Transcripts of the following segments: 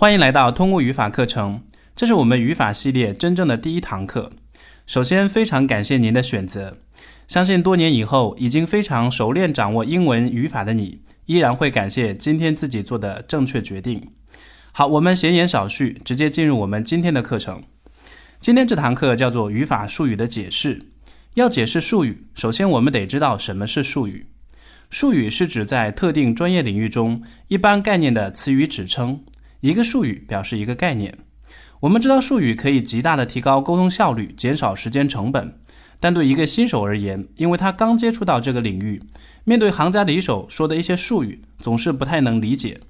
欢迎来到通过语法课程，这是我们语法系列真正的第一堂课。首先，非常感谢您的选择。相信多年以后，已经非常熟练掌握英文语法的你，依然会感谢今天自己做的正确决定。好，我们闲言少叙，直接进入我们今天的课程。今天这堂课叫做语法术语的解释。要解释术语，首先我们得知道什么是术语。术语是指在特定专业领域中一般概念的词语指称。一个术语表示一个概念。我们知道术语可以极大的提高沟通效率，减少时间成本。但对一个新手而言，因为他刚接触到这个领域，面对行家里手说的一些术语，总是不太能理解。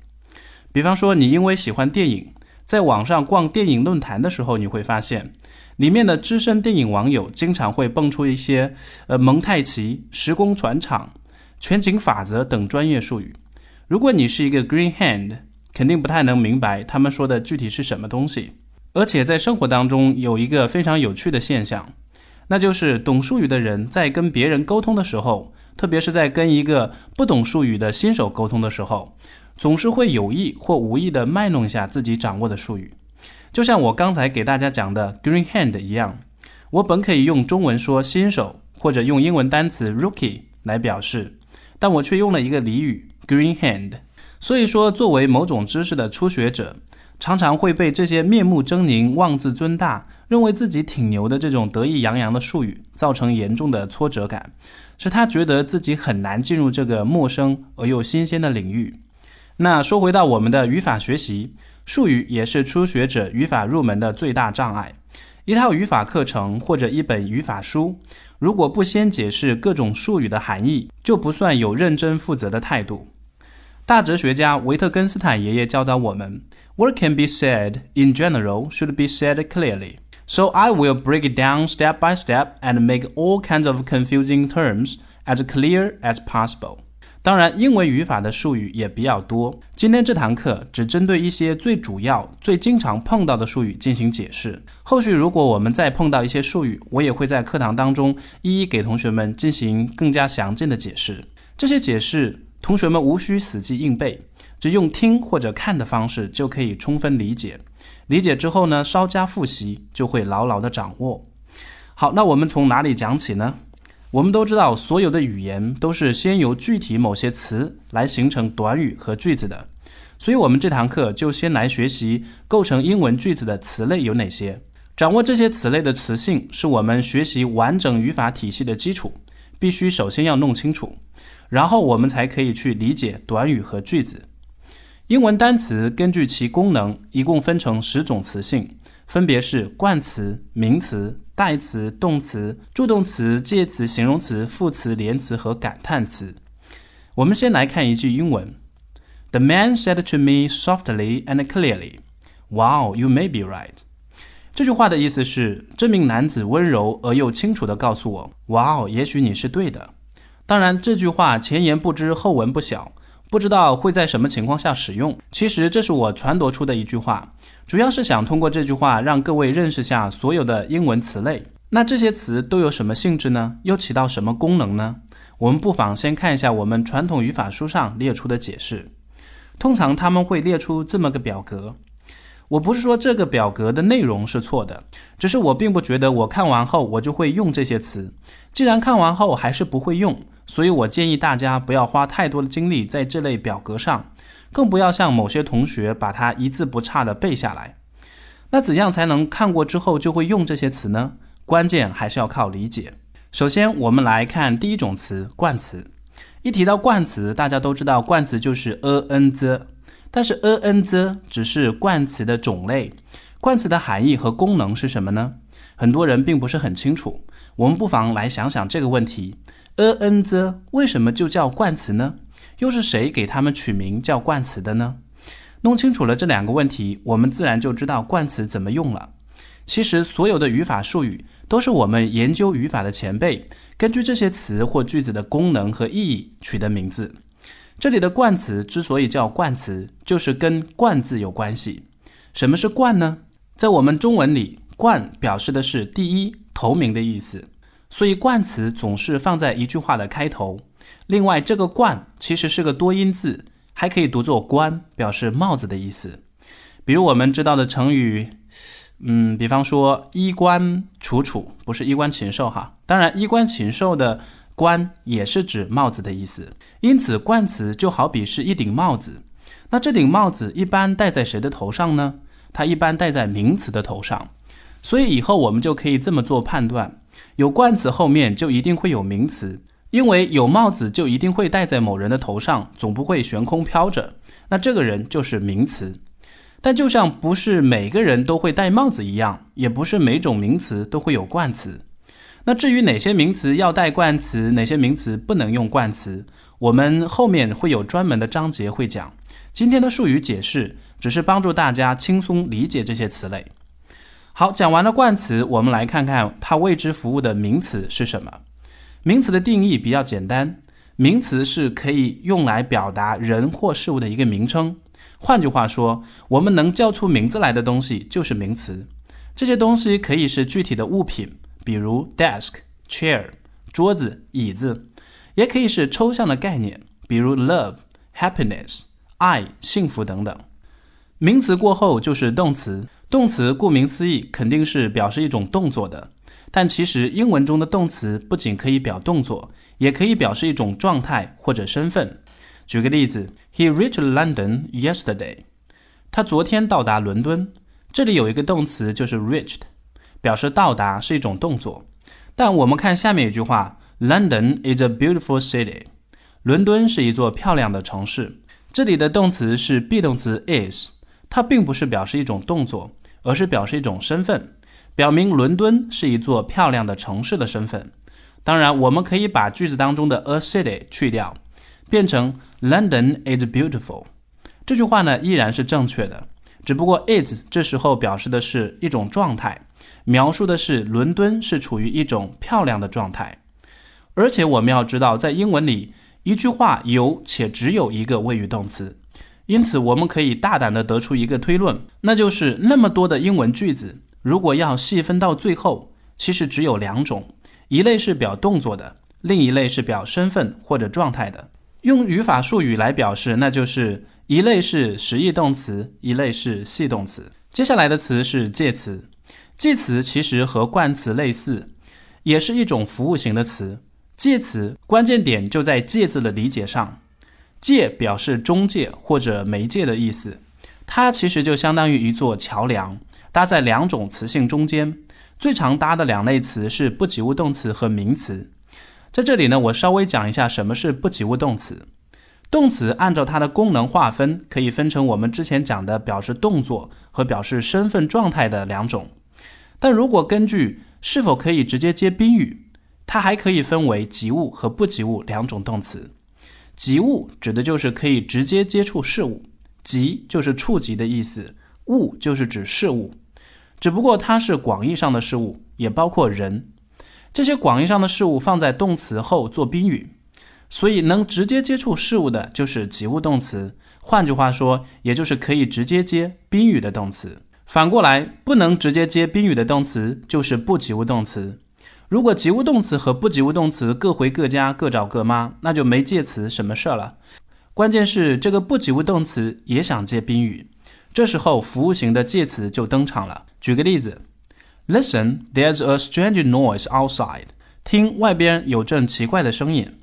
比方说，你因为喜欢电影，在网上逛电影论坛的时候，你会发现，里面的资深电影网友经常会蹦出一些呃蒙太奇、时空转场、全景法则等专业术语。如果你是一个 green hand，肯定不太能明白他们说的具体是什么东西，而且在生活当中有一个非常有趣的现象，那就是懂术语的人在跟别人沟通的时候，特别是在跟一个不懂术语的新手沟通的时候，总是会有意或无意的卖弄一下自己掌握的术语。就像我刚才给大家讲的 green hand 一样，我本可以用中文说新手，或者用英文单词 rookie 来表示，但我却用了一个俚语 green hand。所以说，作为某种知识的初学者，常常会被这些面目狰狞、妄自尊大、认为自己挺牛的这种得意洋洋的术语造成严重的挫折感，使他觉得自己很难进入这个陌生而又新鲜的领域。那说回到我们的语法学习，术语也是初学者语法入门的最大障碍。一套语法课程或者一本语法书，如果不先解释各种术语的含义，就不算有认真负责的态度。大哲学家维特根斯坦爷爷教导我们：“What can be said in general should be said clearly.” So I will break it down step by step and make all kinds of confusing terms as clear as possible. 当然，英文语法的术语也比较多。今天这堂课只针对一些最主要、最经常碰到的术语进行解释。后续如果我们再碰到一些术语，我也会在课堂当中一一给同学们进行更加详尽的解释。这些解释。同学们无需死记硬背，只用听或者看的方式就可以充分理解。理解之后呢，稍加复习就会牢牢的掌握。好，那我们从哪里讲起呢？我们都知道，所有的语言都是先由具体某些词来形成短语和句子的。所以，我们这堂课就先来学习构成英文句子的词类有哪些。掌握这些词类的词性，是我们学习完整语法体系的基础，必须首先要弄清楚。然后我们才可以去理解短语和句子。英文单词根据其功能，一共分成十种词性，分别是冠词、名词、代词、动词、助动词、介词、形容词、副词、连词和感叹词。我们先来看一句英文：The man said to me softly and clearly, "Wow, you may be right." 这句话的意思是，这名男子温柔而又清楚地告诉我：“哇哦，也许你是对的。”当然，这句话前言不知后文不晓，不知道会在什么情况下使用。其实这是我传夺出的一句话，主要是想通过这句话让各位认识下所有的英文词类。那这些词都有什么性质呢？又起到什么功能呢？我们不妨先看一下我们传统语法书上列出的解释。通常他们会列出这么个表格。我不是说这个表格的内容是错的，只是我并不觉得我看完后我就会用这些词。既然看完后还是不会用。所以我建议大家不要花太多的精力在这类表格上，更不要像某些同学把它一字不差的背下来。那怎样才能看过之后就会用这些词呢？关键还是要靠理解。首先，我们来看第一种词冠词。一提到冠词，大家都知道冠词就是 a n z，但是 a n z 只是冠词的种类，冠词的含义和功能是什么呢？很多人并不是很清楚。我们不妨来想想这个问题。a n z 为什么就叫冠词呢？又是谁给他们取名叫冠词的呢？弄清楚了这两个问题，我们自然就知道冠词怎么用了。其实，所有的语法术语都是我们研究语法的前辈根据这些词或句子的功能和意义取的名字。这里的冠词之所以叫冠词，就是跟“冠”字有关系。什么是冠呢？在我们中文里，冠表示的是第一、头名的意思。所以冠词总是放在一句话的开头。另外，这个“冠”其实是个多音字，还可以读作“冠”，表示帽子的意思。比如我们知道的成语，嗯，比方说衣冠楚楚，不是衣冠禽兽哈。当然，衣冠禽兽的冠也是指帽子的意思。因此，冠词就好比是一顶帽子。那这顶帽子一般戴在谁的头上呢？它一般戴在名词的头上。所以以后我们就可以这么做判断：有冠词后面就一定会有名词，因为有帽子就一定会戴在某人的头上，总不会悬空飘着。那这个人就是名词。但就像不是每个人都会戴帽子一样，也不是每种名词都会有冠词。那至于哪些名词要带冠词，哪些名词不能用冠词，我们后面会有专门的章节会讲。今天的术语解释只是帮助大家轻松理解这些词类。好，讲完了冠词，我们来看看它为之服务的名词是什么。名词的定义比较简单，名词是可以用来表达人或事物的一个名称。换句话说，我们能叫出名字来的东西就是名词。这些东西可以是具体的物品，比如 desk、chair、桌子、椅子，也可以是抽象的概念，比如 love、happiness、爱、幸福等等。名词过后就是动词，动词顾名思义肯定是表示一种动作的。但其实英文中的动词不仅可以表动作，也可以表示一种状态或者身份。举个例子，He reached London yesterday。他昨天到达伦敦。这里有一个动词就是 reached，表示到达是一种动作。但我们看下面一句话，London is a beautiful city。伦敦是一座漂亮的城市。这里的动词是 be 动词 is，它并不是表示一种动作，而是表示一种身份，表明伦敦是一座漂亮的城市的身份。当然，我们可以把句子当中的 a city 去掉，变成 London is beautiful，这句话呢依然是正确的，只不过 is 这时候表示的是一种状态，描述的是伦敦是处于一种漂亮的状态。而且我们要知道，在英文里，一句话有且只有一个谓语动词，因此我们可以大胆的得出一个推论，那就是那么多的英文句子，如果要细分到最后，其实只有两种，一类是表动作的，另一类是表身份或者状态的。用语法术语来表示，那就是一类是实义动词，一类是系动词。接下来的词是介词，介词其实和冠词类似，也是一种服务型的词。介词关键点就在“介”字的理解上，“介”表示中介或者媒介的意思，它其实就相当于一座桥梁，搭在两种词性中间。最常搭的两类词是不及物动词和名词。在这里呢，我稍微讲一下什么是不及物动词。动词按照它的功能划分，可以分成我们之前讲的表示动作和表示身份状态的两种。但如果根据是否可以直接接宾语，它还可以分为及物和不及物两种动词。及物指的就是可以直接接触事物，及就是触及的意思，物就是指事物，只不过它是广义上的事物，也包括人。这些广义上的事物放在动词后做宾语，所以能直接接触事物的就是及物动词。换句话说，也就是可以直接接宾语的动词。反过来，不能直接接宾语的动词就是不及物动词。如果及物动词和不及物动词各回各家，各找各妈，那就没介词什么事儿了。关键是这个不及物动词也想接宾语，这时候服务型的介词就登场了。举个例子。Listen, there's a strange noise outside. 听，外边有阵奇怪的声音。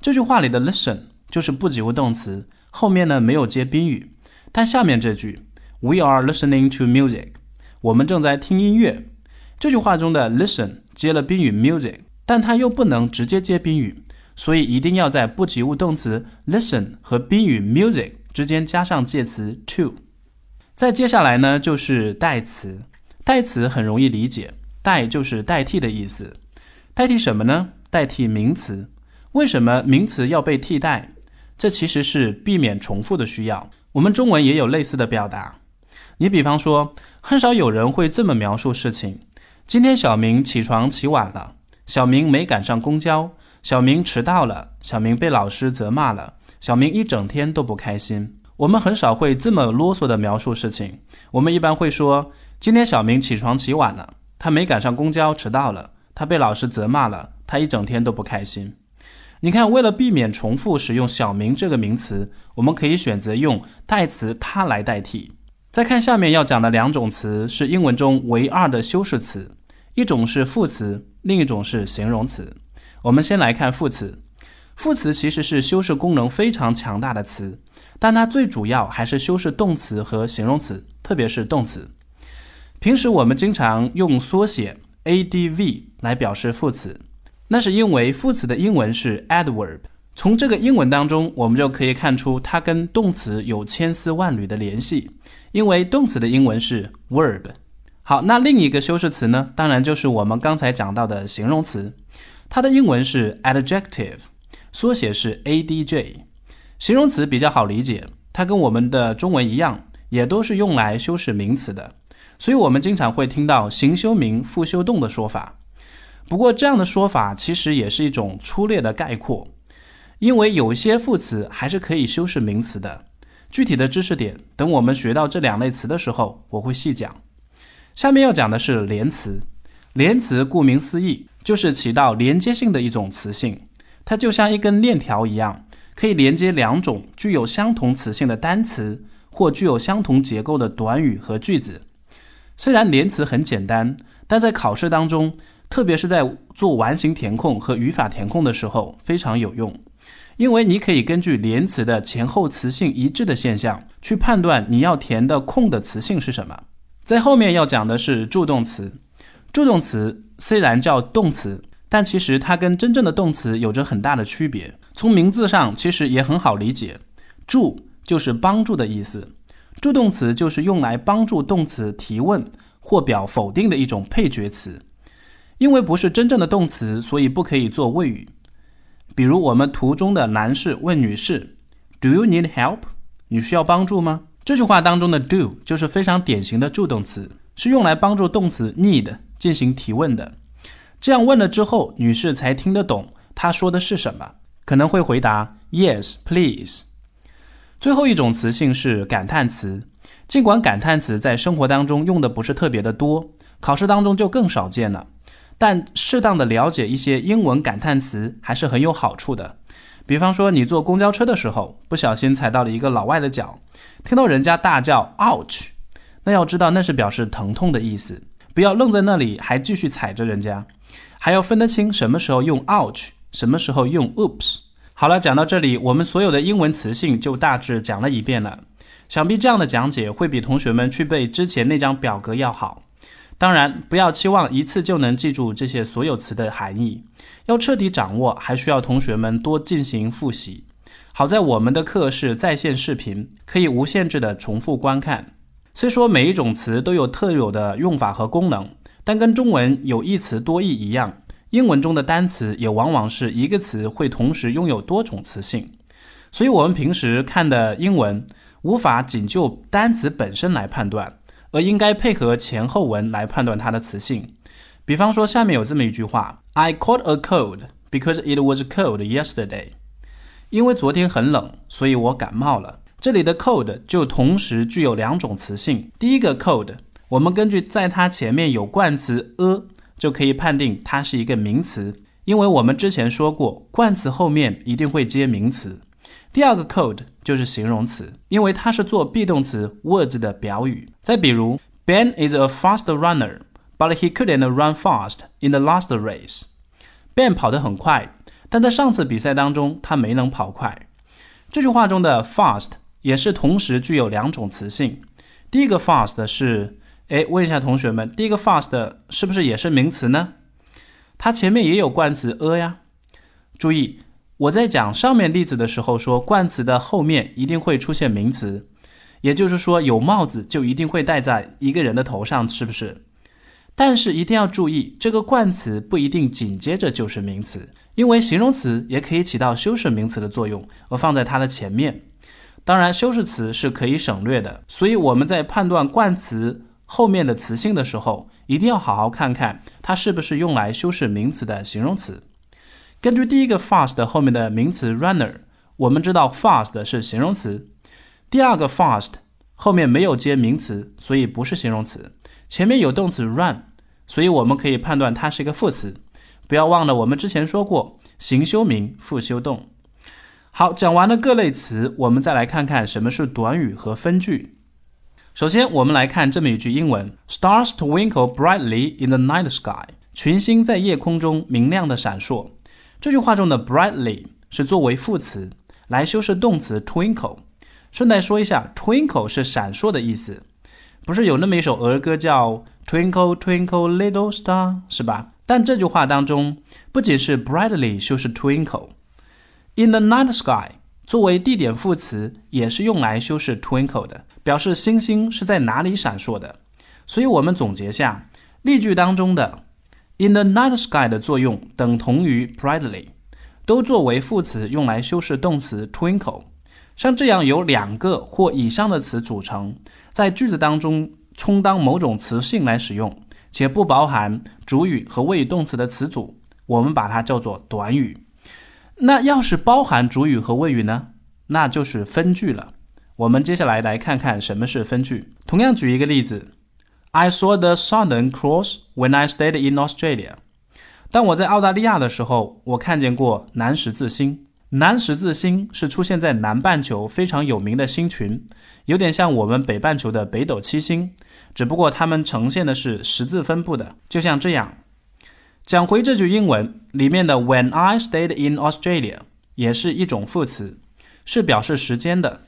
这句话里的 listen 就是不及物动词，后面呢没有接宾语。但下面这句 We are listening to music. 我们正在听音乐。这句话中的 listen 接了宾语 music，但它又不能直接接宾语，所以一定要在不及物动词 listen 和宾语 music 之间加上介词 to。再接下来呢就是代词。代词很容易理解，代就是代替的意思。代替什么呢？代替名词。为什么名词要被替代？这其实是避免重复的需要。我们中文也有类似的表达。你比方说，很少有人会这么描述事情：今天小明起床起晚了，小明没赶上公交，小明迟到了，小明被老师责骂了，小明一整天都不开心。我们很少会这么啰嗦的描述事情。我们一般会说。今天小明起床起晚了，他没赶上公交，迟到了。他被老师责骂了，他一整天都不开心。你看，为了避免重复使用“小明”这个名词，我们可以选择用代词“他”来代替。再看下面要讲的两种词，是英文中唯二的修饰词，一种是副词，另一种是形容词。我们先来看副词。副词其实是修饰功能非常强大的词，但它最主要还是修饰动词和形容词，特别是动词。平时我们经常用缩写 adv 来表示副词，那是因为副词的英文是 adverb。从这个英文当中，我们就可以看出它跟动词有千丝万缕的联系，因为动词的英文是 verb。好，那另一个修饰词呢？当然就是我们刚才讲到的形容词，它的英文是 adjective。缩写是 adj，形容词比较好理解，它跟我们的中文一样，也都是用来修饰名词的，所以我们经常会听到形修名复修动的说法。不过这样的说法其实也是一种粗略的概括，因为有些副词还是可以修饰名词的。具体的知识点，等我们学到这两类词的时候，我会细讲。下面要讲的是连词，连词顾名思义，就是起到连接性的一种词性。它就像一根链条一样，可以连接两种具有相同词性的单词或具有相同结构的短语和句子。虽然连词很简单，但在考试当中，特别是在做完形填空和语法填空的时候非常有用，因为你可以根据连词的前后词性一致的现象，去判断你要填的空的词性是什么。在后面要讲的是助动词，助动词虽然叫动词。但其实它跟真正的动词有着很大的区别。从名字上其实也很好理解，助就是帮助的意思，助动词就是用来帮助动词提问或表否定的一种配角词。因为不是真正的动词，所以不可以做谓语。比如我们图中的男士问女士：“Do you need help？” 你需要帮助吗？这句话当中的 do 就是非常典型的助动词，是用来帮助动词 need 进行提问的。这样问了之后，女士才听得懂他说的是什么，可能会回答 Yes, please。最后一种词性是感叹词，尽管感叹词在生活当中用的不是特别的多，考试当中就更少见了，但适当的了解一些英文感叹词还是很有好处的。比方说，你坐公交车的时候不小心踩到了一个老外的脚，听到人家大叫 Ouch，那要知道那是表示疼痛的意思，不要愣在那里还继续踩着人家。还要分得清什么时候用 ouch，什么时候用 oops。好了，讲到这里，我们所有的英文词性就大致讲了一遍了。想必这样的讲解会比同学们去背之前那张表格要好。当然，不要期望一次就能记住这些所有词的含义，要彻底掌握，还需要同学们多进行复习。好在我们的课是在线视频，可以无限制的重复观看。虽说每一种词都有特有的用法和功能。但跟中文有一词多义一样，英文中的单词也往往是一个词会同时拥有多种词性，所以我们平时看的英文无法仅就单词本身来判断，而应该配合前后文来判断它的词性。比方说，下面有这么一句话：I caught a cold because it was cold yesterday。因为昨天很冷，所以我感冒了。这里的 cold 就同时具有两种词性，第一个 cold。我们根据在它前面有冠词 a，就可以判定它是一个名词，因为我们之前说过，冠词后面一定会接名词。第二个 code 就是形容词，因为它是做 be 动词 was 的表语。再比如，Ben is a fast runner，but he couldn't run fast in the last race。Ben 跑得很快，但在上次比赛当中他没能跑快。这句话中的 fast 也是同时具有两种词性，第一个 fast 是。哎，问一下同学们，第一个 fast 是不是也是名词呢？它前面也有冠词 a 呀。注意，我在讲上面例子的时候说，冠词的后面一定会出现名词，也就是说，有帽子就一定会戴在一个人的头上，是不是？但是一定要注意，这个冠词不一定紧接着就是名词，因为形容词也可以起到修饰名词的作用，而放在它的前面。当然，修饰词是可以省略的，所以我们在判断冠词。后面的词性的时候，一定要好好看看它是不是用来修饰名词的形容词。根据第一个 fast 后面的名词 runner，我们知道 fast 是形容词。第二个 fast 后面没有接名词，所以不是形容词。前面有动词 run，所以我们可以判断它是一个副词。不要忘了我们之前说过，形修名，副修动。好，讲完了各类词，我们再来看看什么是短语和分句。首先，我们来看这么一句英文：Stars twinkle brightly in the night sky。群星在夜空中明亮的闪烁。这句话中的 brightly 是作为副词来修饰动词 twinkle。顺带说一下，twinkle 是闪烁的意思。不是有那么一首儿歌叫 Twinkle Twinkle Little Star 是吧？但这句话当中不仅是 brightly 修饰 twinkle，in the night sky 作为地点副词也是用来修饰 twinkle 的。表示星星是在哪里闪烁的，所以我们总结下例句当中的 in the night sky 的作用等同于 brightly，都作为副词用来修饰动词 twinkle。像这样由两个或以上的词组成，在句子当中充当某种词性来使用，且不包含主语和谓语动词的词组，我们把它叫做短语。那要是包含主语和谓语呢，那就是分句了。我们接下来来看看什么是分句。同样举一个例子，I saw the Southern Cross when I stayed in Australia。当我在澳大利亚的时候，我看见过南十字星。南十字星是出现在南半球非常有名的星群，有点像我们北半球的北斗七星，只不过它们呈现的是十字分布的，就像这样。讲回这句英文里面的 When I stayed in Australia 也是一种副词，是表示时间的。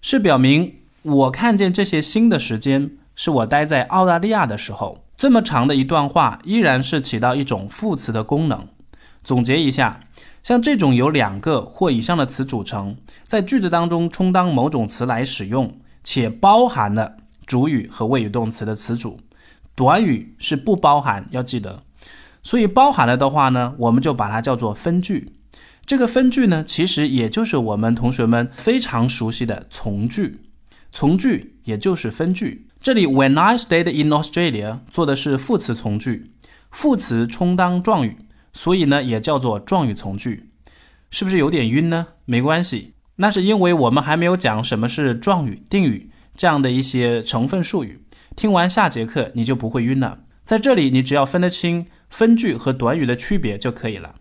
是表明我看见这些星的时间是我待在澳大利亚的时候。这么长的一段话依然是起到一种副词的功能。总结一下，像这种由两个或以上的词组成，在句子当中充当某种词来使用，且包含了主语和谓语动词的词组，短语是不包含，要记得。所以包含了的话呢，我们就把它叫做分句。这个分句呢，其实也就是我们同学们非常熟悉的从句。从句也就是分句。这里 When I stayed in Australia 做的是副词从句，副词充当状语，所以呢也叫做状语从句。是不是有点晕呢？没关系，那是因为我们还没有讲什么是状语、定语这样的一些成分术语。听完下节课你就不会晕了。在这里你只要分得清分句和短语的区别就可以了。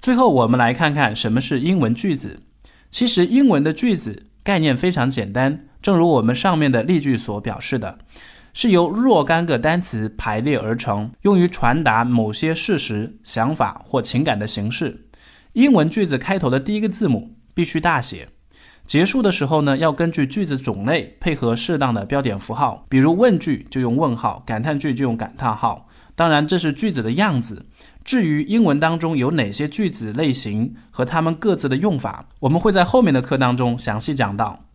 最后，我们来看看什么是英文句子。其实，英文的句子概念非常简单，正如我们上面的例句所表示的，是由若干个单词排列而成，用于传达某些事实、想法或情感的形式。英文句子开头的第一个字母必须大写，结束的时候呢，要根据句子种类配合适当的标点符号，比如问句就用问号，感叹句就用感叹号。当然，这是句子的样子。至于英文当中有哪些句子类型和它们各自的用法，我们会在后面的课当中详细讲到。